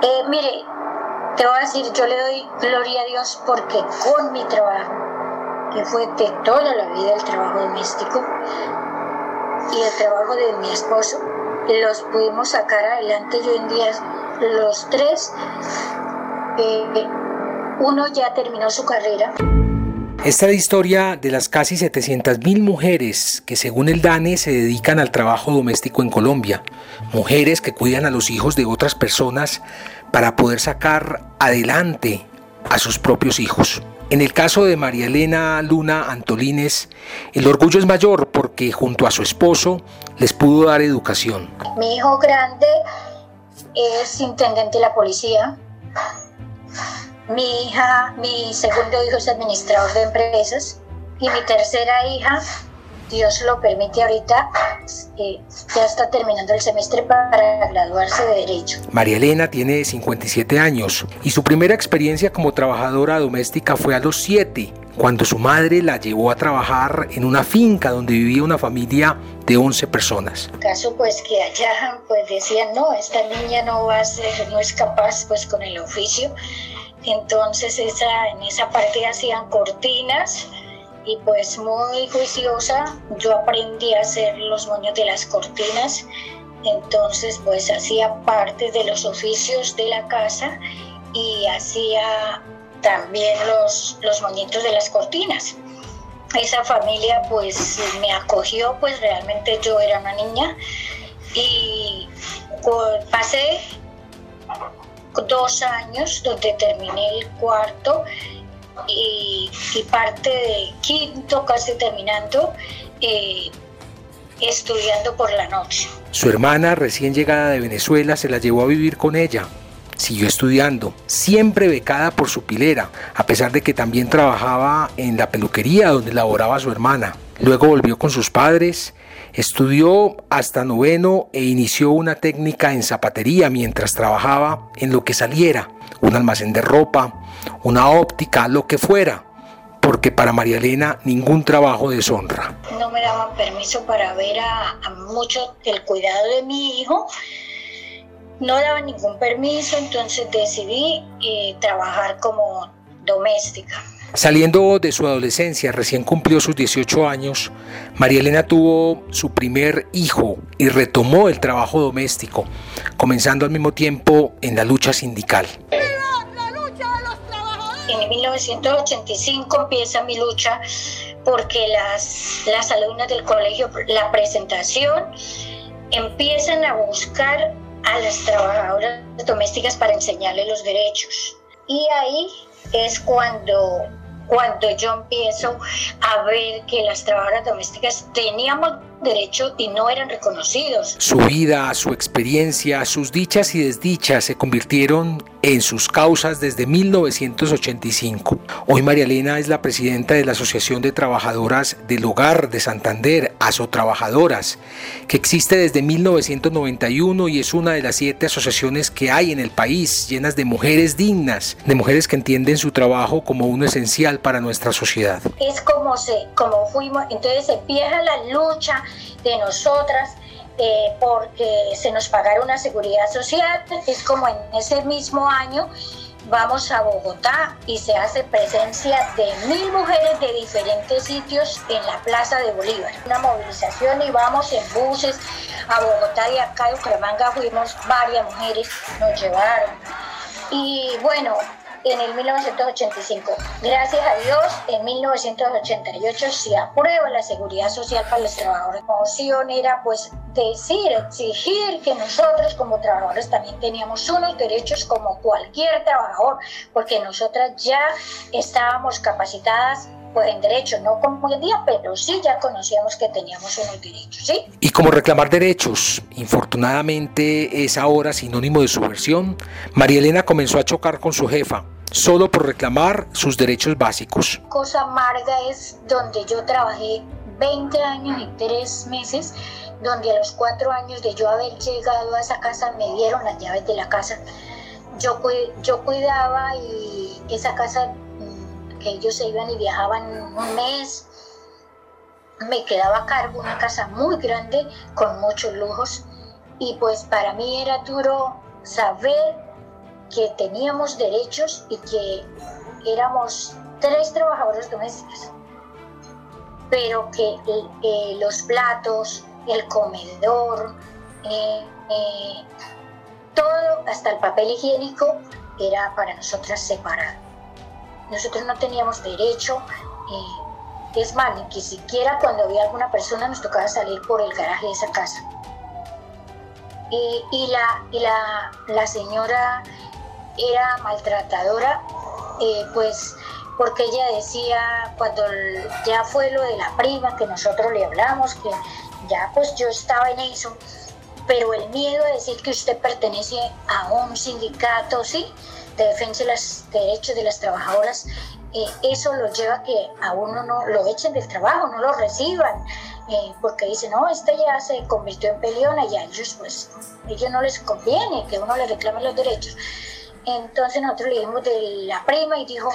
Eh, mire, te voy a decir, yo le doy gloria a Dios porque con mi trabajo, que fue de toda la vida el trabajo doméstico y el trabajo de mi esposo, los pudimos sacar adelante. Yo en día los tres, eh, uno ya terminó su carrera. Esta es la historia de las casi 700.000 mujeres que según el DANE se dedican al trabajo doméstico en Colombia. Mujeres que cuidan a los hijos de otras personas para poder sacar adelante a sus propios hijos. En el caso de María Elena Luna Antolines, el orgullo es mayor porque junto a su esposo les pudo dar educación. Mi hijo grande es intendente de la policía. Mi hija, mi segundo hijo es administrador de empresas. Y mi tercera hija, Dios lo permite ahorita, eh, ya está terminando el semestre para graduarse de Derecho. María Elena tiene 57 años y su primera experiencia como trabajadora doméstica fue a los 7 cuando su madre la llevó a trabajar en una finca donde vivía una familia de 11 personas. Caso pues que allá pues decían, no, esta niña no va a ser, no es capaz pues con el oficio. Entonces esa, en esa parte hacían cortinas y pues muy juiciosa yo aprendí a hacer los moños de las cortinas. Entonces pues hacía parte de los oficios de la casa y hacía también los, los moñitos de las cortinas. Esa familia pues me acogió, pues realmente yo era una niña y pasé dos años donde terminé el cuarto y, parte de quinto, casi terminando, eh, estudiando por la noche. Su hermana, recién llegada de Venezuela, se la llevó a vivir con ella Siguió estudiando, siempre becada por su pilera, a pesar de que también trabajaba en la peluquería donde laboraba su hermana. Luego volvió con sus padres, estudió hasta noveno e inició una técnica en zapatería mientras trabajaba en lo que saliera, un almacén de ropa, una óptica, lo que fuera, porque para María Elena ningún trabajo deshonra. No me daban permiso para ver a, a mucho el cuidado de mi hijo no daba ningún permiso, entonces decidí eh, trabajar como doméstica. Saliendo de su adolescencia, recién cumplió sus 18 años, María Elena tuvo su primer hijo y retomó el trabajo doméstico, comenzando al mismo tiempo en la lucha sindical. En 1985 empieza mi lucha porque las, las alumnas del colegio, la presentación, empiezan a buscar a las trabajadoras domésticas para enseñarles los derechos. Y ahí es cuando, cuando yo empiezo a ver que las trabajadoras domésticas teníamos derecho y no eran reconocidos. Su vida, su experiencia, sus dichas y desdichas se convirtieron en sus causas desde 1985. Hoy María Elena es la presidenta de la Asociación de Trabajadoras del Hogar de Santander, Trabajadoras, que existe desde 1991 y es una de las siete asociaciones que hay en el país, llenas de mujeres dignas, de mujeres que entienden su trabajo como uno esencial para nuestra sociedad. Es como, se, como fuimos, entonces empieza la lucha de nosotras eh, porque se nos pagaron una seguridad social. Es como en ese mismo año vamos a Bogotá y se hace presencia de mil mujeres de diferentes sitios en la Plaza de Bolívar. Una movilización y vamos en buses a Bogotá y acá de Ucremanga fuimos varias mujeres, nos llevaron. Y bueno, en el 1985. Gracias a Dios, en 1988 se aprueba la seguridad social para los trabajadores. La moción era pues decir, exigir que nosotros como trabajadores también teníamos unos derechos como cualquier trabajador, porque nosotras ya estábamos capacitadas pues en derecho, no como hoy en día, pero sí ya conocíamos que teníamos unos derechos, ¿sí? Y como reclamar derechos, infortunadamente es ahora sinónimo de subversión, María Elena comenzó a chocar con su jefa, solo por reclamar sus derechos básicos. Cosa amarga es donde yo trabajé 20 años y 3 meses, donde a los 4 años de yo haber llegado a esa casa me dieron las llaves de la casa. Yo, yo cuidaba y esa casa mm, que ellos se iban y viajaban un mes, me quedaba a cargo una casa muy grande con muchos lujos y pues para mí era duro saber que teníamos derechos y que éramos tres trabajadoras domésticas, pero que eh, los platos, el comedor, eh, eh, todo, hasta el papel higiénico, era para nosotras separado. Nosotros no teníamos derecho, es más, ni que siquiera cuando había alguna persona nos tocaba salir por el garaje de esa casa. y, la, y la, la señora era maltratadora, eh, pues porque ella decía, cuando ya fue lo de la prima, que nosotros le hablamos, que ya pues yo estaba en eso, pero el miedo de decir que usted pertenece a un sindicato, ¿sí? de defensa de los derechos de las trabajadoras, eh, eso lo lleva a que a uno no lo echen del trabajo, no lo reciban, eh, porque dicen, no, este ya se convirtió en peleona y a ellos pues, ellos no les conviene que uno le reclame los derechos. Entonces nosotros le dimos de la prima y dijo,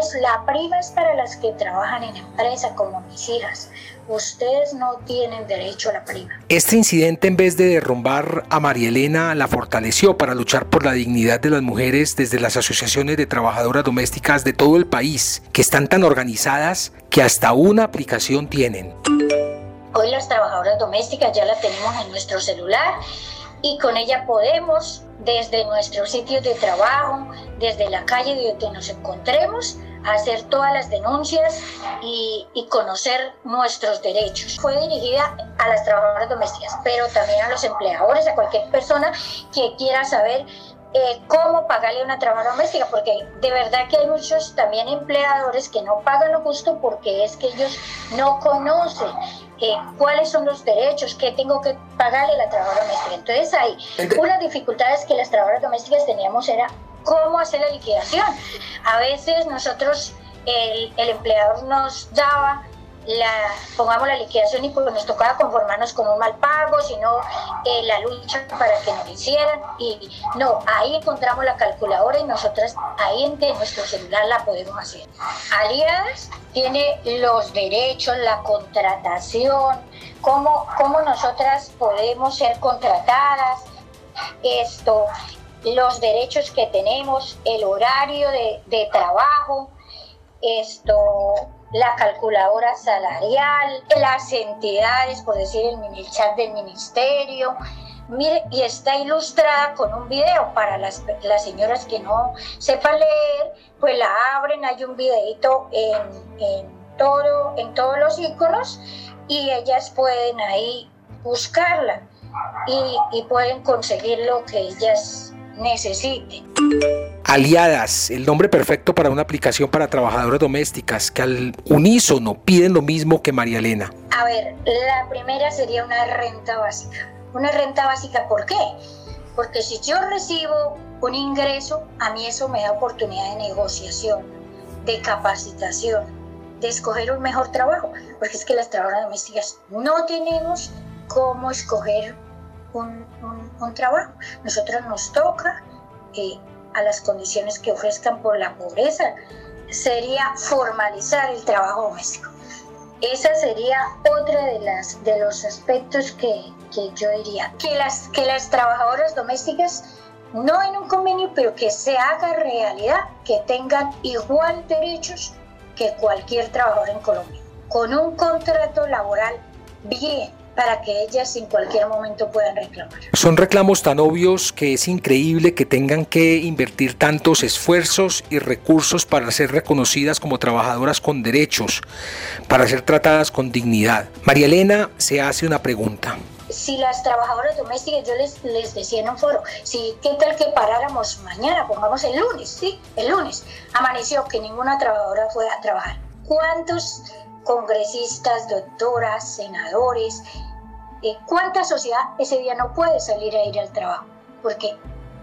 es la prima es para las que trabajan en empresa como mis hijas. Ustedes no tienen derecho a la prima. Este incidente en vez de derrumbar a María Elena la fortaleció para luchar por la dignidad de las mujeres desde las asociaciones de trabajadoras domésticas de todo el país, que están tan organizadas que hasta una aplicación tienen. Hoy las trabajadoras domésticas ya la tenemos en nuestro celular y con ella podemos desde nuestros sitios de trabajo, desde la calle donde nos encontremos, hacer todas las denuncias y, conocer nuestros derechos. Fue dirigida a las trabajadoras domésticas, pero también a los empleadores, a cualquier persona que quiera saber eh, cómo pagarle a una trabajadora doméstica, porque de verdad que hay muchos también empleadores que no pagan lo justo porque es que ellos no conocen eh, cuáles son los derechos, qué tengo que pagarle a la trabajadora doméstica. Entonces hay unas dificultades que las trabajadoras domésticas teníamos era cómo hacer la liquidación. A veces nosotros, el, el empleador nos daba la, pongamos la liquidación y pues nos tocaba conformarnos con un mal pago, sino eh, la lucha para que nos hicieran. Y no, ahí encontramos la calculadora y nosotras ahí en nuestro celular la podemos hacer. Aliadas tiene los derechos, la contratación, cómo, cómo nosotras podemos ser contratadas, esto, los derechos que tenemos, el horario de, de trabajo, esto, la calculadora salarial, las entidades, por decir el chat del ministerio. Mire, y está ilustrada con un video para las, las señoras que no sepan leer, pues la abren, hay un videito en, en, todo, en todos los iconos y ellas pueden ahí buscarla y, y pueden conseguir lo que ellas necesiten. Aliadas, el nombre perfecto para una aplicación para trabajadoras domésticas que al unísono piden lo mismo que María Elena. A ver, la primera sería una renta básica. Una renta básica, ¿por qué? Porque si yo recibo un ingreso, a mí eso me da oportunidad de negociación, de capacitación, de escoger un mejor trabajo, porque es que las trabajadoras domésticas no tenemos cómo escoger un, trabajo. Nosotros nos toca eh, a las condiciones que ofrezcan por la pobreza, sería formalizar el trabajo doméstico. Esa sería otra de, las, de los aspectos que, que yo diría. Que las, que las trabajadoras domésticas, no en un convenio, pero que se haga realidad, que tengan igual derechos que cualquier trabajador en Colombia, con un contrato laboral bien para que ellas en cualquier momento puedan reclamar. Son reclamos tan obvios que es increíble que tengan que invertir tantos esfuerzos y recursos para ser reconocidas como trabajadoras con derechos, para ser tratadas con dignidad. María Elena se hace una pregunta si las trabajadoras domésticas, yo les, les decía en un foro, si qué tal que paráramos mañana, pongamos el lunes, sí, el lunes, amaneció que ninguna trabajadora fue a trabajar. ¿Cuántos congresistas, doctoras, senadores, ¿Cuánta sociedad ese día no puede salir a ir al trabajo? Porque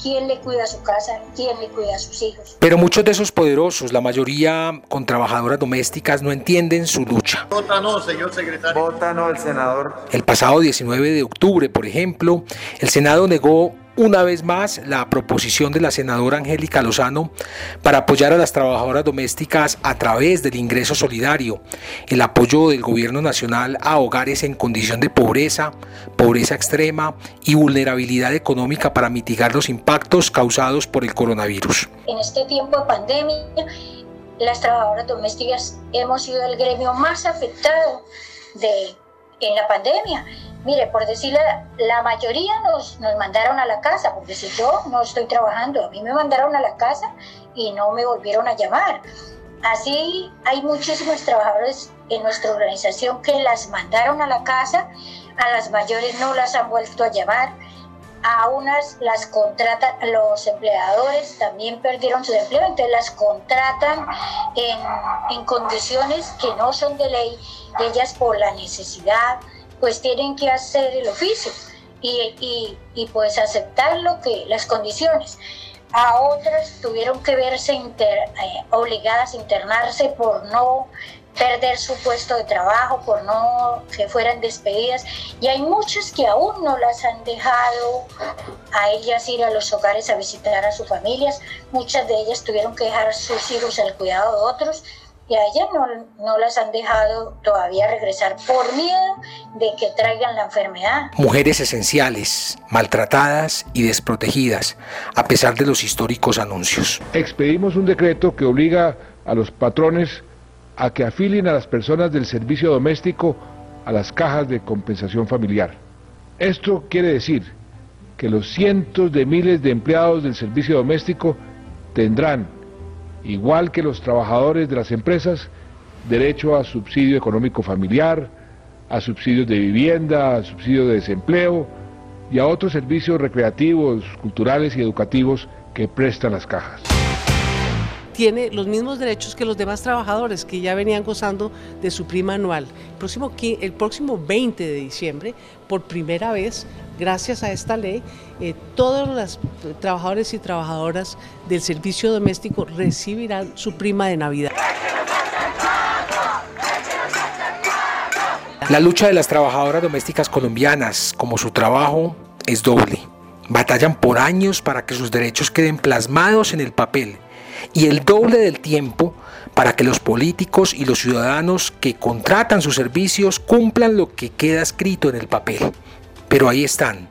¿quién le cuida a su casa? ¿Quién le cuida a sus hijos? Pero muchos de esos poderosos, la mayoría con trabajadoras domésticas, no entienden su lucha. Vota no, señor secretario. Vota no, el senador. El pasado 19 de octubre, por ejemplo, el Senado negó una vez más la proposición de la senadora Angélica Lozano para apoyar a las trabajadoras domésticas a través del ingreso solidario, el apoyo del gobierno nacional a hogares en condición de pobreza, pobreza extrema y vulnerabilidad económica para mitigar los impactos causados por el coronavirus. En este tiempo de pandemia, las trabajadoras domésticas hemos sido el gremio más afectado en la pandemia. Mire, por decirle, la mayoría nos, nos mandaron a la casa, porque si yo no estoy trabajando, a mí me mandaron a la casa y no me volvieron a llamar. Así hay muchísimos trabajadores en nuestra organización que las mandaron a la casa, a las mayores no las han vuelto a llamar a unas las contratan, los empleadores también perdieron su empleo, entonces las contratan en, en condiciones que no son de ley, ellas por la necesidad, pues tienen que hacer el oficio y, y, pues aceptar lo que, las condiciones. A otras tuvieron que verse eh, obligadas a internarse por no perder su puesto de trabajo, por no que fueran despedidas. Y hay muchas que aún no las han dejado a ellas ir a los hogares a visitar a sus familias. Muchas de ellas tuvieron que dejar a sus hijos al cuidado de otros y a ellas no, no las han dejado todavía regresar por miedo de que traigan la enfermedad. Mujeres esenciales, maltratadas y desprotegidas, a pesar de los históricos anuncios. Expedimos un decreto que obliga a los patrones a que afilien a las personas del servicio doméstico a las cajas de compensación familiar. Esto quiere decir que los cientos de miles de empleados del servicio doméstico tendrán, igual que los trabajadores de las empresas, derecho a subsidio económico familiar, a subsidios de vivienda, a subsidio de desempleo y a otros servicios recreativos, culturales y educativos que prestan las cajas tiene los mismos derechos que los demás trabajadores que ya venían gozando de su prima anual. El próximo, el próximo 20 de diciembre, por primera vez, gracias a esta ley, eh, todos los trabajadores y trabajadoras del servicio doméstico recibirán su prima de Navidad. La lucha de las trabajadoras domésticas colombianas, como su trabajo, es doble. Batallan por años para que sus derechos queden plasmados en el papel y el doble del tiempo para que los políticos y los ciudadanos que contratan sus servicios cumplan lo que queda escrito en el papel. Pero ahí están,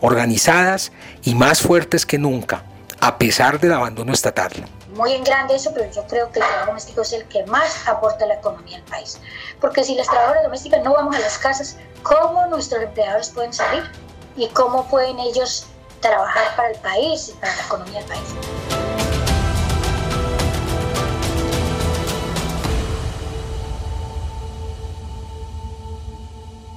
organizadas y más fuertes que nunca, a pesar del abandono estatal. Muy en grande eso, pero yo creo que el trabajo doméstico es el que más aporta a la economía del país. Porque si las trabajadoras domésticas no vamos a las casas, ¿cómo nuestros empleadores pueden salir? ¿Y cómo pueden ellos trabajar para el país y para la economía del país?